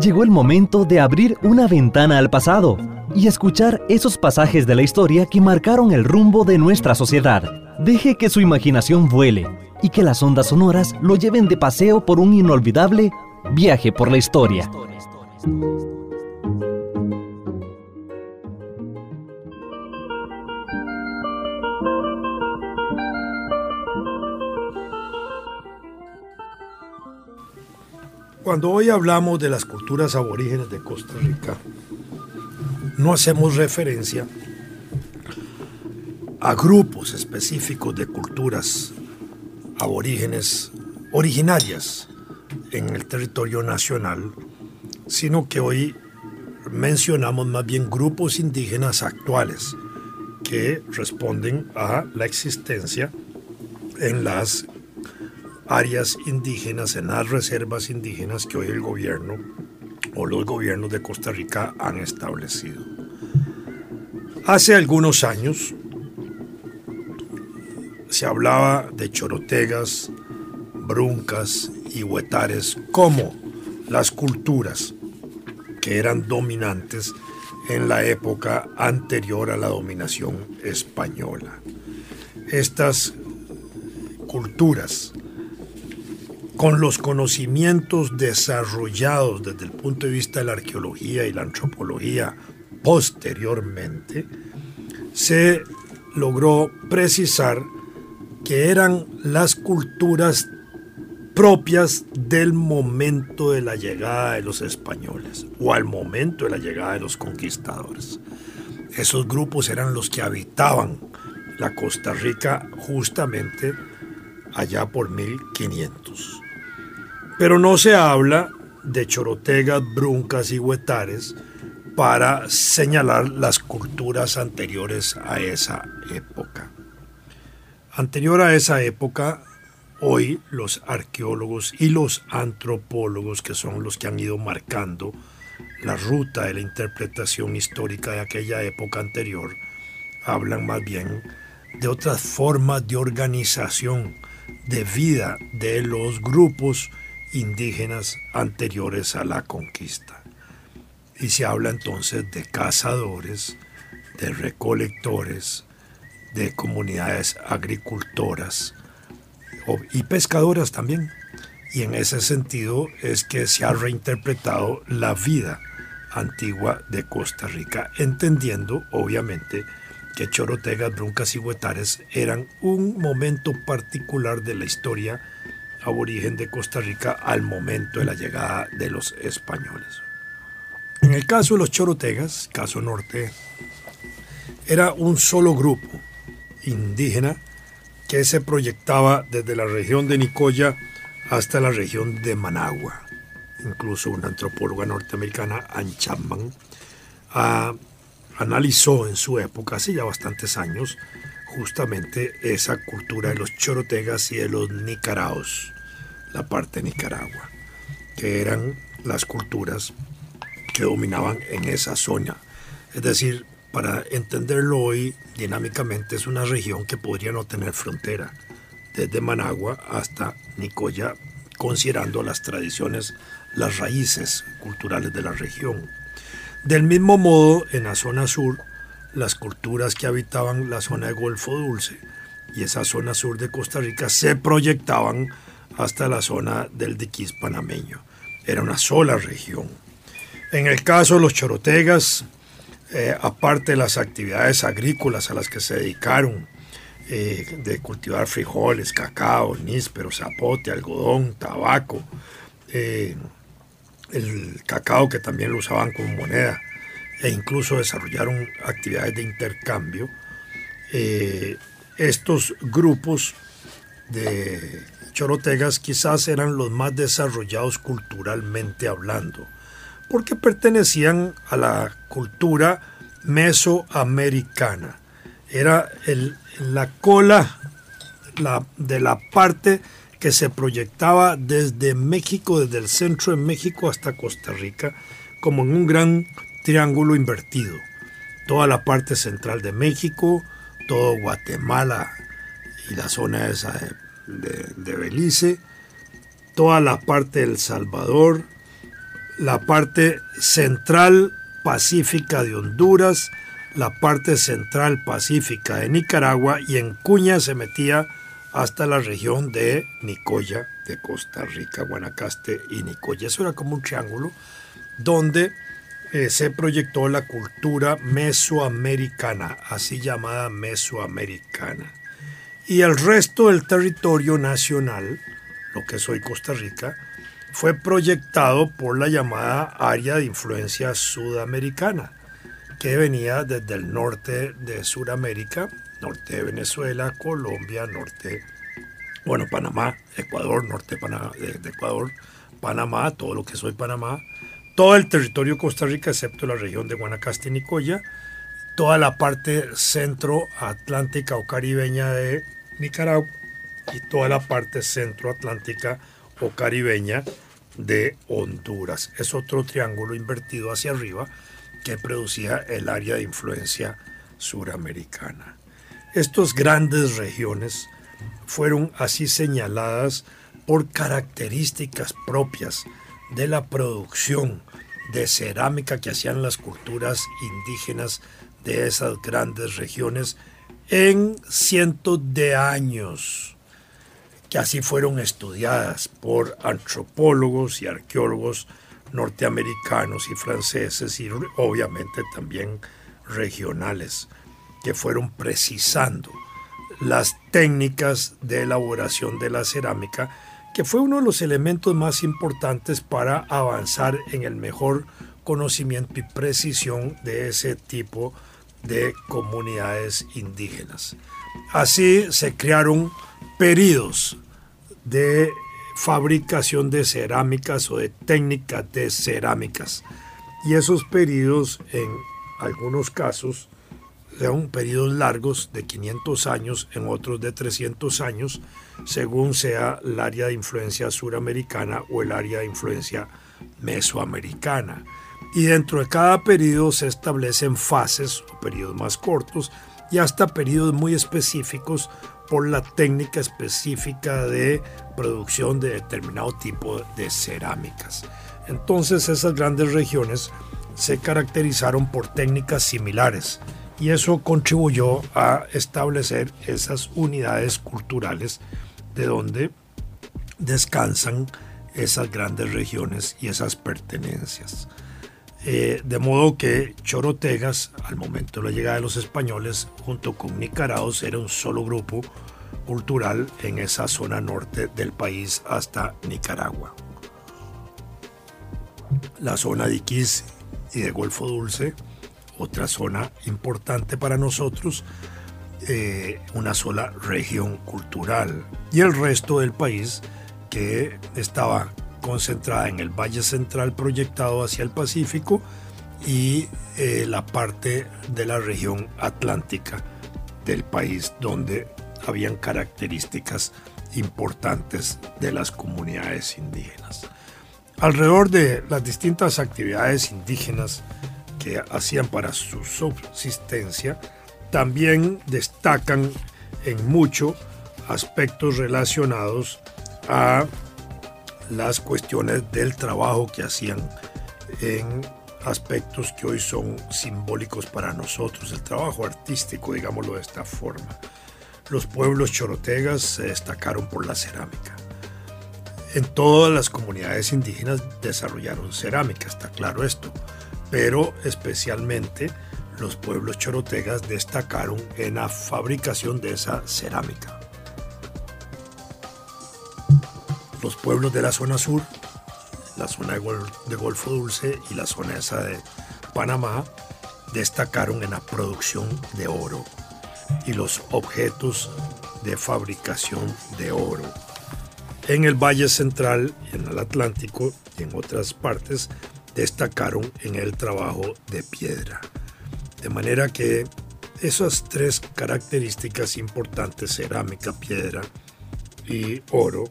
Llegó el momento de abrir una ventana al pasado y escuchar esos pasajes de la historia que marcaron el rumbo de nuestra sociedad. Deje que su imaginación vuele y que las ondas sonoras lo lleven de paseo por un inolvidable viaje por la historia. Cuando hoy hablamos de las culturas aborígenes de Costa Rica, no hacemos referencia a grupos específicos de culturas aborígenes originarias en el territorio nacional, sino que hoy mencionamos más bien grupos indígenas actuales que responden a la existencia en las áreas indígenas, en las reservas indígenas que hoy el gobierno o los gobiernos de Costa Rica han establecido. Hace algunos años se hablaba de chorotegas, bruncas y huetares como las culturas que eran dominantes en la época anterior a la dominación española. Estas culturas con los conocimientos desarrollados desde el punto de vista de la arqueología y la antropología posteriormente, se logró precisar que eran las culturas propias del momento de la llegada de los españoles o al momento de la llegada de los conquistadores. Esos grupos eran los que habitaban la Costa Rica justamente allá por 1500. Pero no se habla de chorotegas, bruncas y huetares para señalar las culturas anteriores a esa época. Anterior a esa época, hoy los arqueólogos y los antropólogos, que son los que han ido marcando la ruta de la interpretación histórica de aquella época anterior, hablan más bien de otras formas de organización de vida de los grupos indígenas anteriores a la conquista. Y se habla entonces de cazadores, de recolectores, de comunidades agricultoras y pescadoras también. Y en ese sentido es que se ha reinterpretado la vida antigua de Costa Rica, entendiendo obviamente que chorotegas, bruncas y huetares eran un momento particular de la historia aborigen de Costa Rica al momento de la llegada de los españoles. En el caso de los chorotegas, caso norte, era un solo grupo indígena que se proyectaba desde la región de Nicoya hasta la región de Managua. Incluso una antropóloga norteamericana, Ann Chapman, analizó en su época, hace ya bastantes años, justamente esa cultura de los chorotegas y de los nicaraos, la parte de Nicaragua, que eran las culturas que dominaban en esa zona. Es decir, para entenderlo hoy dinámicamente es una región que podría no tener frontera, desde Managua hasta Nicoya, considerando las tradiciones, las raíces culturales de la región. Del mismo modo, en la zona sur, las culturas que habitaban la zona de Golfo Dulce y esa zona sur de Costa Rica se proyectaban hasta la zona del diquís panameño. Era una sola región. En el caso de los chorotegas, eh, aparte de las actividades agrícolas a las que se dedicaron, eh, de cultivar frijoles, cacao, níspero, zapote, algodón, tabaco, eh, el cacao que también lo usaban como moneda, e incluso desarrollaron actividades de intercambio, estos grupos de chorotegas quizás eran los más desarrollados culturalmente hablando porque pertenecían a la cultura mesoamericana. Era la cola de la parte que se proyectaba desde México, desde el centro de México hasta Costa Rica, como en un gran triángulo invertido. Toda la parte central de México, todo Guatemala y la zona esa de de, Belice, toda la parte del Salvador, la parte central pacífica de Honduras, la parte central pacífica de Nicaragua y en Cuña se metía hasta la región de Nicoya, de Costa Rica, Guanacaste y Nicoya. Eso era como un triángulo donde eh, se proyectó la cultura mesoamericana, así llamada mesoamericana. Y el resto del territorio nacional, lo que es hoy Costa Rica, fue proyectado por la llamada área de influencia sudamericana, que venía desde el norte de Sudamérica, norte de Venezuela, Colombia, norte, bueno, Panamá, Ecuador, norte de, de Ecuador, Panamá, todo lo que es hoy Panamá, todo el territorio de Costa Rica, excepto la región de Guanacaste y Nicoya, toda la parte centroatlántica o caribeña de Nicaragua y toda la parte centroatlántica o caribeña de Honduras. Es otro triángulo invertido hacia arriba que producía el área de influencia suramericana. Estas grandes regiones fueron así señaladas por características propias de la producción de cerámica que hacían las culturas indígenas de esas grandes regiones en cientos de años, que así fueron estudiadas por antropólogos y arqueólogos norteamericanos y franceses y obviamente también regionales, que fueron precisando las técnicas de elaboración de la cerámica que fue uno de los elementos más importantes para avanzar en el mejor conocimiento y precisión de ese tipo de comunidades indígenas. Así se crearon periodos de fabricación de cerámicas o de técnicas de cerámicas. Y esos periodos, en algunos casos, son periodos largos de 500 años, en otros de 300 años, según sea el área de influencia suramericana o el área de influencia mesoamericana. Y dentro de cada periodo se establecen fases o periodos más cortos y hasta periodos muy específicos por la técnica específica de producción de determinado tipo de cerámicas. Entonces esas grandes regiones se caracterizaron por técnicas similares y eso contribuyó a establecer esas unidades culturales de donde descansan esas grandes regiones y esas pertenencias. Eh, de modo que Chorotegas, al momento de la llegada de los españoles, junto con Nicaraos, era un solo grupo cultural en esa zona norte del país hasta Nicaragua. La zona de Iquiz y de Golfo Dulce otra zona importante para nosotros, eh, una sola región cultural. Y el resto del país que estaba concentrada en el Valle Central proyectado hacia el Pacífico y eh, la parte de la región atlántica del país donde habían características importantes de las comunidades indígenas. Alrededor de las distintas actividades indígenas que hacían para su subsistencia, también destacan en mucho aspectos relacionados a las cuestiones del trabajo que hacían en aspectos que hoy son simbólicos para nosotros, el trabajo artístico, digámoslo de esta forma. Los pueblos chorotegas se destacaron por la cerámica. En todas las comunidades indígenas desarrollaron cerámica, está claro esto pero especialmente los pueblos chorotegas destacaron en la fabricación de esa cerámica. Los pueblos de la zona sur, la zona de, Golfo Dulce y la zona esa de Panamá, destacaron en la producción de oro y los objetos de fabricación de oro. En el Valle Central, en el Atlántico y en otras partes destacaron en el trabajo de piedra. De manera que esas tres características importantes, cerámica, piedra y oro,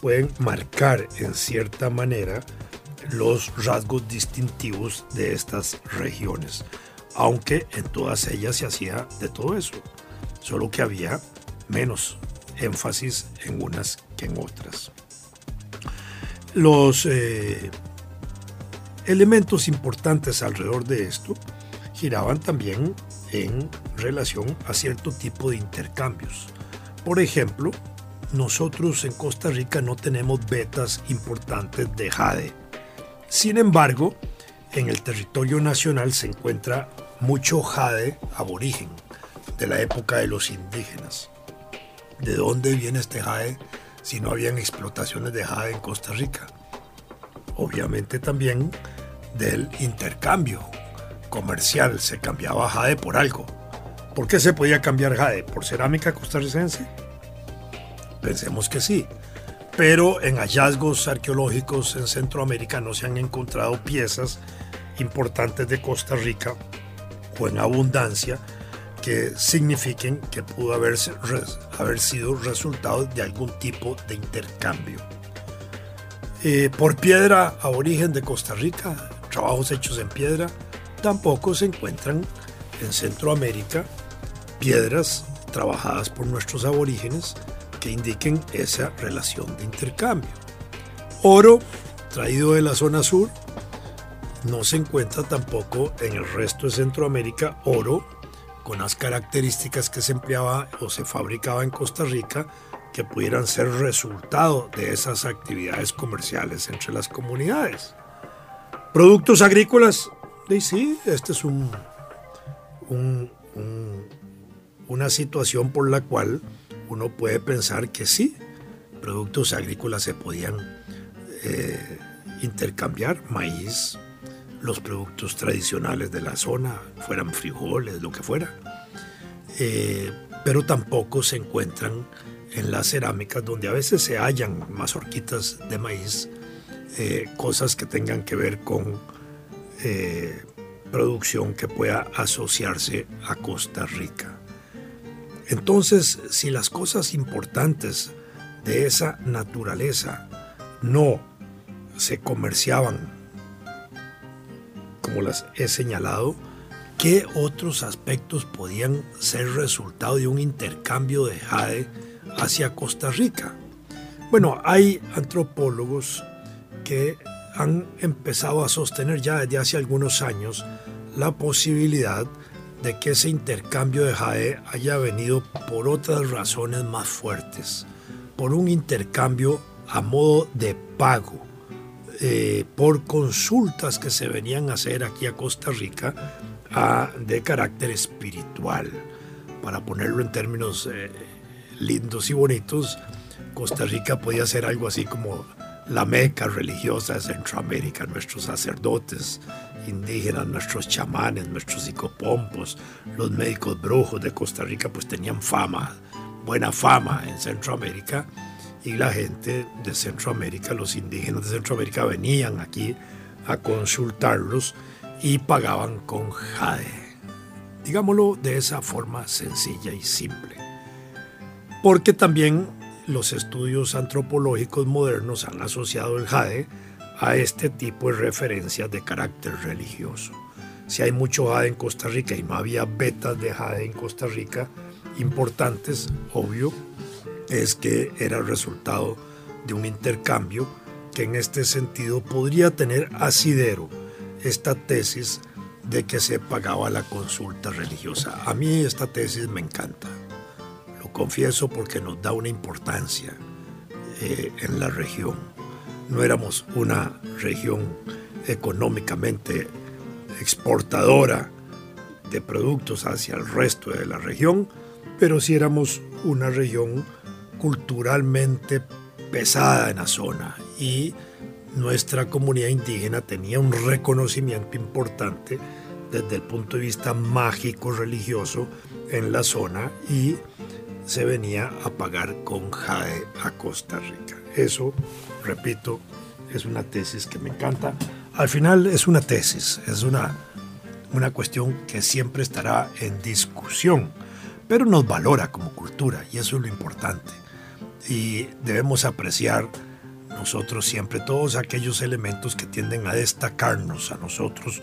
pueden marcar en cierta manera los rasgos distintivos de estas regiones, aunque en todas ellas se hacía de todo eso, solo que había menos énfasis en unas que en otras. Los eh, elementos importantes alrededor de esto giraban también en relación a cierto tipo de intercambios. Por ejemplo, nosotros en Costa Rica no tenemos vetas importantes de jade. Sin embargo, en el territorio nacional se encuentra mucho jade aborigen de la época de los indígenas. ¿De dónde viene este jade si no habían explotaciones de jade en Costa Rica? Obviamente también del intercambio comercial, se cambiaba jade por algo. ¿Por qué se podía cambiar jade? ¿Por cerámica costarricense? Pensemos que sí. Pero en hallazgos arqueológicos en Centroamérica no se han encontrado piezas importantes de Costa Rica o en abundancia que signifiquen que pudo haber, haber sido resultado de algún tipo de intercambio. Eh, por piedra a origen de Costa Rica, trabajos hechos en piedra, tampoco se encuentran en Centroamérica piedras trabajadas por nuestros aborígenes que indiquen esa relación de intercambio. Oro, traído de la zona sur, no se encuentra tampoco en el resto de Centroamérica oro con las características que se empleaba o se fabricaba en Costa Rica que pudieran ser resultado de esas actividades comerciales entre las comunidades. Productos agrícolas, sí, esta es un, una situación por la cual uno puede pensar que sí, productos agrícolas se podían eh, intercambiar, maíz, los productos tradicionales de la zona, fueran frijoles, lo que fuera. Eh, pero tampoco se encuentran en las cerámicas donde a veces se hallan mazorquitas de maíz, eh, cosas que tengan que ver con eh, producción que pueda asociarse a Costa Rica. Entonces, si las cosas importantes de esa naturaleza no se comerciaban como las he señalado, ¿qué otros aspectos podían ser resultado de un intercambio de jade hacia Costa Rica? Bueno, hay antropólogos que han empezado a sostener ya desde hace algunos años la posibilidad de que ese intercambio de jade haya venido por otras razones más fuertes, por un intercambio a modo de pago eh, por consultas que se venían a hacer aquí a Costa Rica de carácter espiritual. Para ponerlo en términos eh, lindos y bonitos, Costa Rica podía ser algo así como la meca religiosa de Centroamérica, nuestros sacerdotes indígenas, nuestros chamanes, nuestros psicopompos, los médicos brujos de Costa Rica, pues tenían fama, buena fama en Centroamérica y la gente de Centroamérica, los indígenas de Centroamérica venían aquí a consultarlos y pagaban con jade. Digámoslo de esa forma sencilla y simple. Porque también los estudios antropológicos modernos han asociado el jade a este tipo de referencias de carácter religioso. Si hay mucho jade en Costa Rica y no había vetas de jade en Costa Rica importantes, obvio, es que era el resultado de un intercambio que en este sentido podría tener asidero esta tesis de que se pagaba la consulta religiosa. A mí esta tesis me encanta, confieso porque nos da una importancia eh, en la región. No éramos una región económicamente exportadora de productos hacia el resto de la región, pero sí éramos una región culturalmente pesada en la zona y nuestra comunidad indígena tenía un reconocimiento importante desde el punto de vista mágico religioso en la zona y se venía a pagar con jade a Costa Rica. Eso, repito, es una tesis que me encanta. Al final es una tesis, es una, una cuestión que siempre estará en discusión, pero nos valora como cultura y eso es lo importante y debemos apreciar nosotros siempre todos aquellos elementos que tienden a destacarnos a nosotros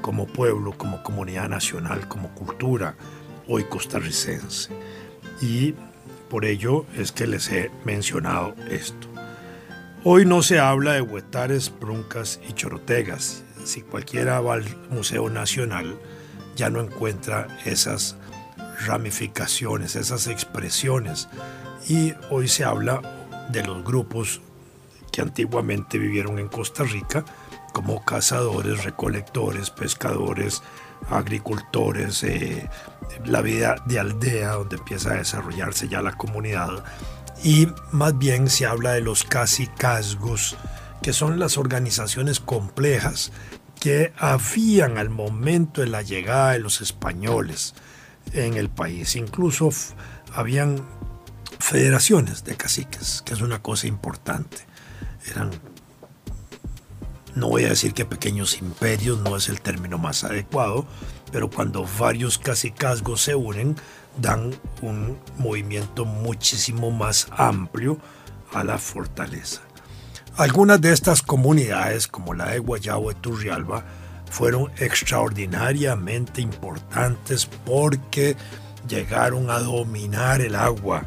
como pueblo, como comunidad nacional, como cultura hoy costarricense. Y por ello es que les he mencionado esto. Hoy no se habla de huetares, bruncas y chorotegas. Si cualquiera va al Museo Nacional, ya no encuentra esas ramificaciones, esas expresiones. Y hoy se habla de los grupos que antiguamente vivieron en Costa Rica, como cazadores, recolectores, pescadores, agricultores, eh, la vida de aldea donde empieza a desarrollarse ya la comunidad y más bien se habla de los casicazgos, que son las organizaciones complejas que habían al momento de la llegada de los españoles en el país. Incluso habían federaciones de caciques, que es una cosa importante. Eran, no voy a decir que pequeños imperios, no es el término más adecuado, pero cuando varios cacicazgos se unen, dan un movimiento muchísimo más amplio a la fortaleza. Algunas de estas comunidades, como la de Guayabo de Turrialba, fueron extraordinariamente importantes porque llegaron a dominar el agua.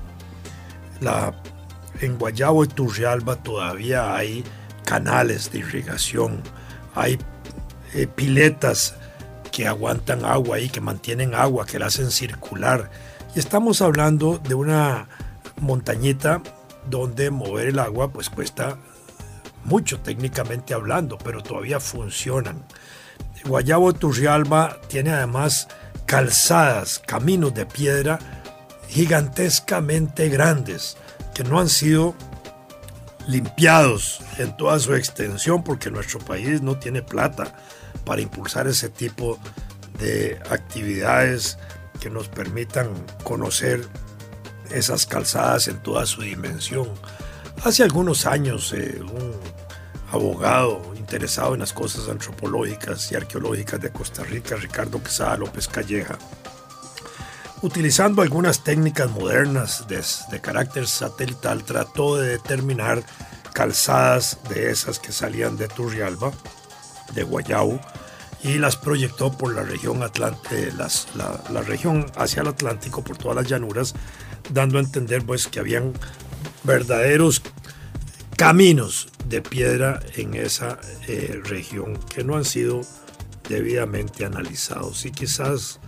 En Guayabo de Turrialba todavía hay canales de irrigación, hay eh, piletas que aguantan agua y que mantienen agua, que la hacen circular. Y estamos hablando de una montañita donde mover el agua pues cuesta mucho técnicamente hablando, pero todavía funcionan. Guayabo Turrialba tiene además calzadas, caminos de piedra gigantescamente grandes que no han sido limpiados en toda su extensión porque nuestro país no tiene plata para impulsar ese tipo de actividades que nos permitan conocer esas calzadas en toda su dimensión. Hace algunos años eh, un abogado interesado en las cosas antropológicas y arqueológicas de Costa Rica, Ricardo Quesada López Calleja, utilizando algunas técnicas modernas de, de carácter satelital, trató de determinar calzadas de esas que salían de Turrialba de Guayau y las proyectó por la región hacia el Atlántico, por todas las llanuras, dando a entender pues que habían verdaderos caminos de piedra en esa eh, región que no han sido debidamente analizados. Y quizás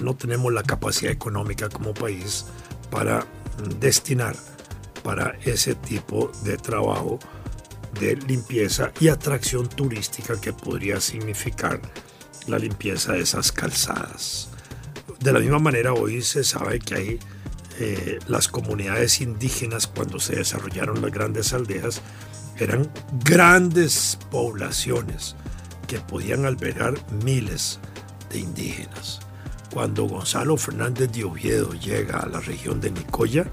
no tenemos la capacidad económica como país para destinar para ese tipo de trabajo de limpieza y atracción turística que podría significar la limpieza de esas calzadas. De la misma manera, hoy se sabe que hay eh, las comunidades indígenas cuando se desarrollaron las grandes aldeas, eran grandes poblaciones que podían albergar miles de indígenas. Cuando Gonzalo Fernández de Oviedo llega a la región de Nicoya,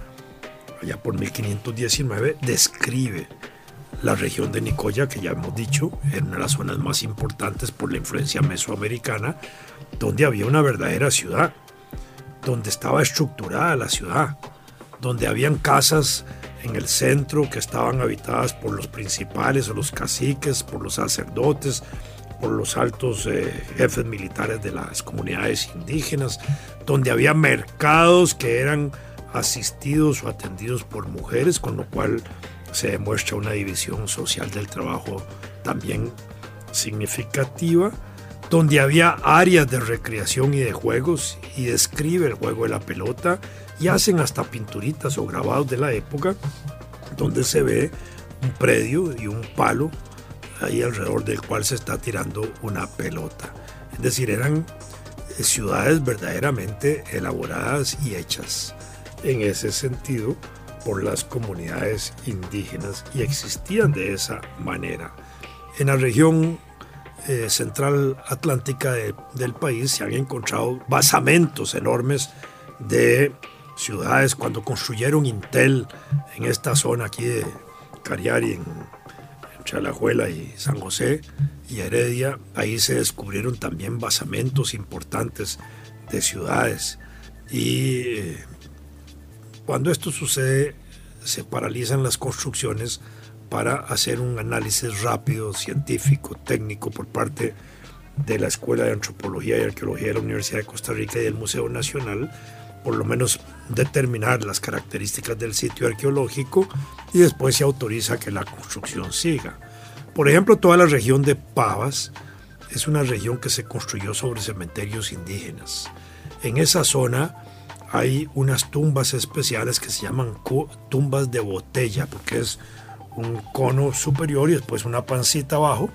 allá por 1519, describe la región de Nicoya, que ya hemos dicho, era una de las zonas más importantes por la influencia mesoamericana, donde había una verdadera ciudad, donde estaba estructurada la ciudad, donde habían casas en el centro que estaban habitadas por los principales o los caciques, por los sacerdotes, por los altos eh, jefes militares de las comunidades indígenas, donde había mercados que eran asistidos o atendidos por mujeres, con lo cual se demuestra una división social del trabajo también significativa, donde había áreas de recreación y de juegos y describe el juego de la pelota y hacen hasta pinturitas o grabados de la época, donde se ve un predio y un palo ahí alrededor del cual se está tirando una pelota. Es decir, eran ciudades verdaderamente elaboradas y hechas en ese sentido por las comunidades indígenas y existían de esa manera. En la región eh, central atlántica del país se han encontrado basamentos enormes de ciudades cuando construyeron Intel en esta zona aquí de Cariari, Chalajuela y San José y Heredia, ahí se descubrieron también basamentos importantes de ciudades. Y eh, cuando esto sucede, se paralizan las construcciones para hacer un análisis rápido, científico, técnico por parte de la Escuela de Antropología y Arqueología de la Universidad de Costa Rica y del Museo Nacional, por lo menos determinar las características del sitio arqueológico y después se autoriza que la construcción siga. Por ejemplo, toda la región de Pavas es una región que se construyó sobre cementerios indígenas. En esa zona hay unas tumbas especiales que se llaman tumbas de botella, porque es un cono superior y después una pancita abajo,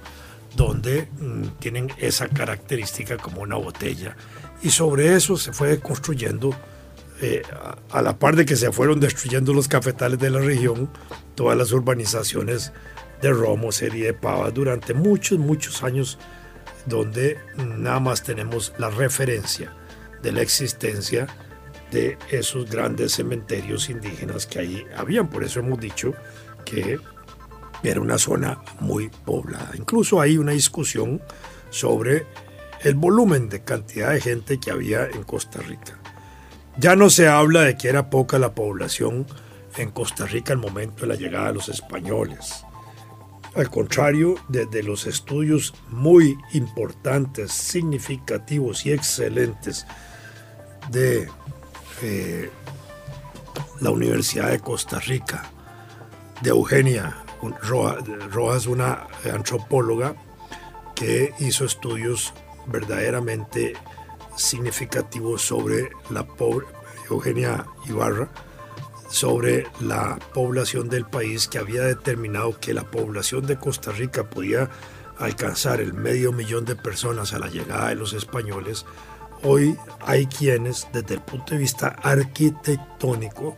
donde mm, tienen esa característica como una botella. Y sobre eso se fue construyendo, eh, a la par de que se fueron destruyendo los cafetales de la región, todas las urbanizaciones de Romo, serie de Pavas, durante muchos, muchos años, donde nada más tenemos la referencia de la existencia de esos grandes cementerios indígenas que ahí habían. Por eso hemos dicho que era una zona muy poblada. Incluso hay una discusión sobre el volumen de cantidad de gente que había en Costa Rica. Ya no se habla de que era poca la población en Costa Rica al momento de la llegada de los españoles. Al contrario, desde los estudios muy importantes, significativos y excelentes de eh, la Universidad de Costa Rica, de Eugenia Rojas, una antropóloga que hizo estudios verdaderamente significativos sobre la pobre Eugenia Ibarra, sobre la población del país que había determinado que la población de Costa Rica podía alcanzar el medio millón de personas a la llegada de los españoles, hoy hay quienes desde el punto de vista arquitectónico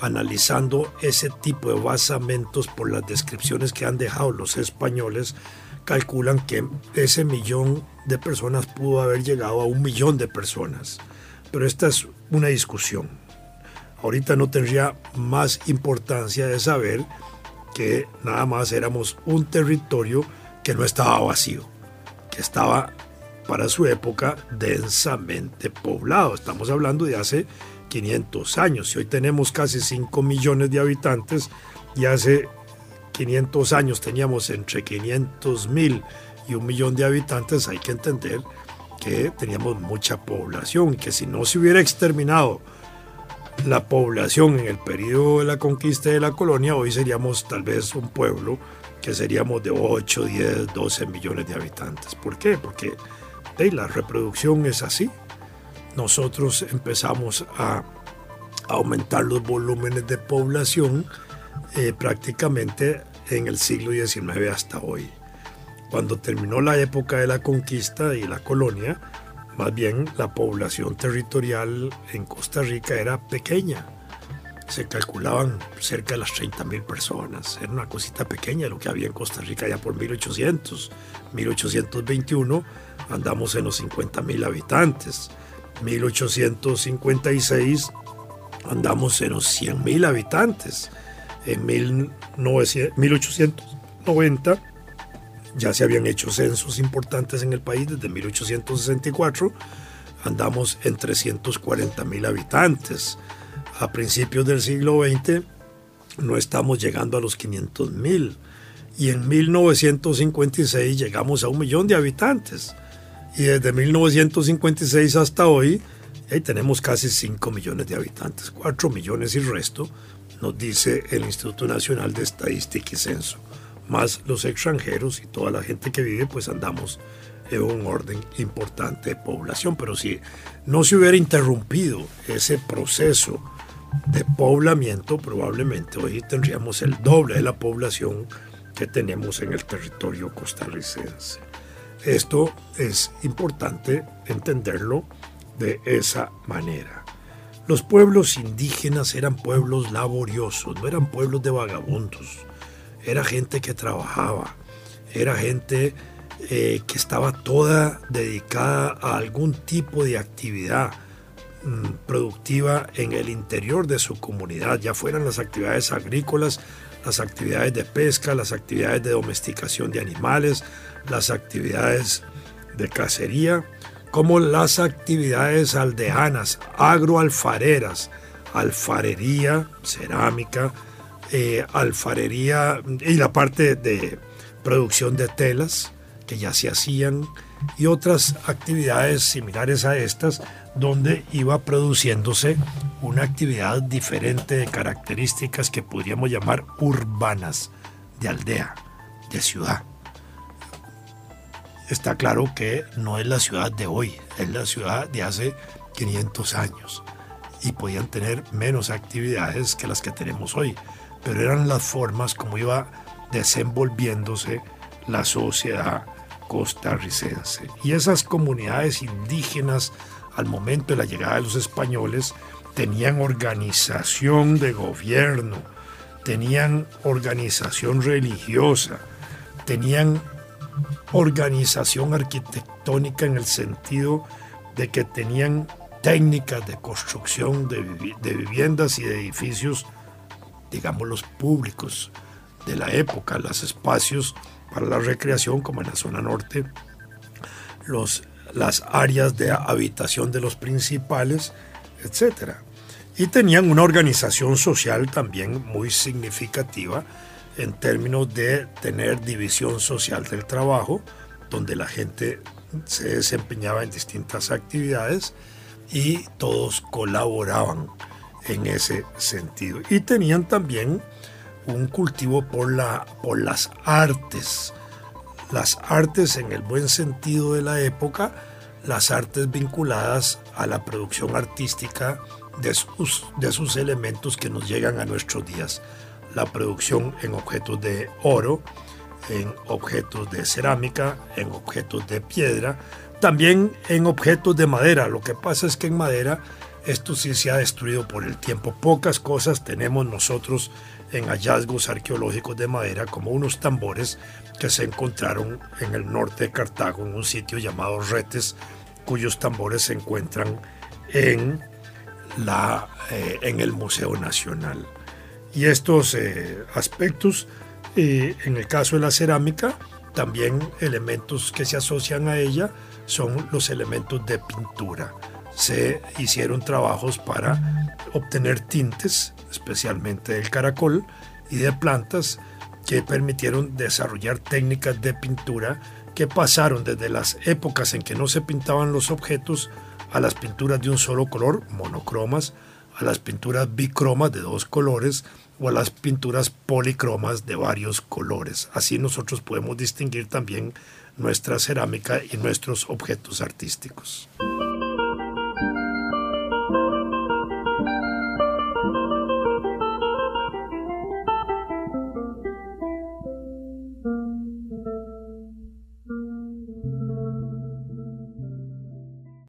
analizando ese tipo de basamentos por las descripciones que han dejado los españoles, calculan que ese millón de personas pudo haber llegado a un millón de personas. Pero esta es una discusión. Ahorita no tendría más importancia de saber que nada más éramos un territorio que no estaba vacío, que estaba para su época densamente poblado. Estamos hablando de hace 500 años. Si hoy tenemos casi 5 millones de habitantes y hace 500 años teníamos entre 500 mil y un millón de habitantes, hay que entender que teníamos mucha población, que si no se hubiera exterminado la población en el periodo de la conquista de la colonia, hoy seríamos tal vez un pueblo que seríamos de 8, 10, 12 millones de habitantes. ¿Por qué? Porque la reproducción es así nosotros empezamos a aumentar los volúmenes de población eh, prácticamente en el siglo XIX hasta hoy. Cuando terminó la época de la conquista y la colonia, más bien la población territorial en Costa Rica era pequeña. Se calculaban cerca de las 30.000 personas. Era una cosita pequeña lo que había en Costa Rica ya por 1800. 1821 andamos en los 50.000 habitantes. 1856 andamos en los 100.000 habitantes. En 1890 ya se habían hecho censos importantes en el país desde 1864. Andamos en 340.000 habitantes. A principios del siglo XX no estamos llegando a los 500.000. Y en 1956 llegamos a un millón de habitantes. Y desde 1956 hasta hoy, ahí tenemos casi 5 millones de habitantes, 4 millones y resto, nos dice el Instituto Nacional de Estadística y Censo. Más los extranjeros y toda la gente que vive, pues andamos en un orden importante de población. Pero si no se hubiera interrumpido ese proceso de poblamiento, probablemente hoy tendríamos el doble de la población que tenemos en el territorio costarricense. Esto es importante entenderlo de esa manera. Los pueblos indígenas eran pueblos laboriosos, no eran pueblos de vagabundos. Era gente que trabajaba, era gente eh, que estaba toda dedicada a algún tipo de actividad mm, productiva en el interior de su comunidad, ya fueran las actividades agrícolas, las actividades de pesca, las actividades de domesticación de animales, las actividades de cacería, como las actividades aldeanas, agroalfareras, alfarería, cerámica, eh, alfarería y la parte de producción de telas que ya se hacían, y otras actividades similares a estas donde iba produciéndose una actividad diferente de características que podríamos llamar urbanas, de aldea, de ciudad. Está claro que no es la ciudad de hoy, es la ciudad de hace 500 años y podían tener menos actividades que las que tenemos hoy, pero eran las formas como iba desenvolviéndose la sociedad costarricense. Y esas comunidades indígenas al momento de la llegada de los españoles tenían organización de gobierno, tenían organización religiosa, tenían organización arquitectónica en el sentido de que tenían técnicas de construcción de, viviendas y de edificios, digamos los públicos de la época, los espacios para la recreación como en la zona norte, los, las áreas de habitación de los principales, etc. Y tenían una organización social también muy significativa en términos de tener división social del trabajo, donde la gente se desempeñaba en distintas actividades y todos colaboraban en ese sentido. Y tenían también un cultivo por, la, por las artes, las artes en el buen sentido de la época, las artes vinculadas a la producción artística de sus, de sus elementos que nos llegan a nuestros días. La producción en objetos de oro, en objetos de cerámica, en objetos de piedra, también en objetos de madera. Lo que pasa es que en madera esto sí se ha destruido por el tiempo. Pocas cosas tenemos nosotros en hallazgos arqueológicos de madera, como unos tambores que se encontraron en el norte de Cartago, en un sitio llamado Retes, cuyos tambores se encuentran en, la, eh, en el Museo Nacional. Y estos eh, aspectos, eh, en el caso de la cerámica, también elementos que se asocian a ella son los elementos de pintura. Se hicieron trabajos para obtener tintes, especialmente del caracol y de plantas, que permitieron desarrollar técnicas de pintura que pasaron desde las épocas en que no se pintaban los objetos a las pinturas de un solo color, monocromas, a las pinturas bicromas de dos colores o a las pinturas policromas de varios colores. Así nosotros podemos distinguir también nuestra cerámica y nuestros objetos artísticos.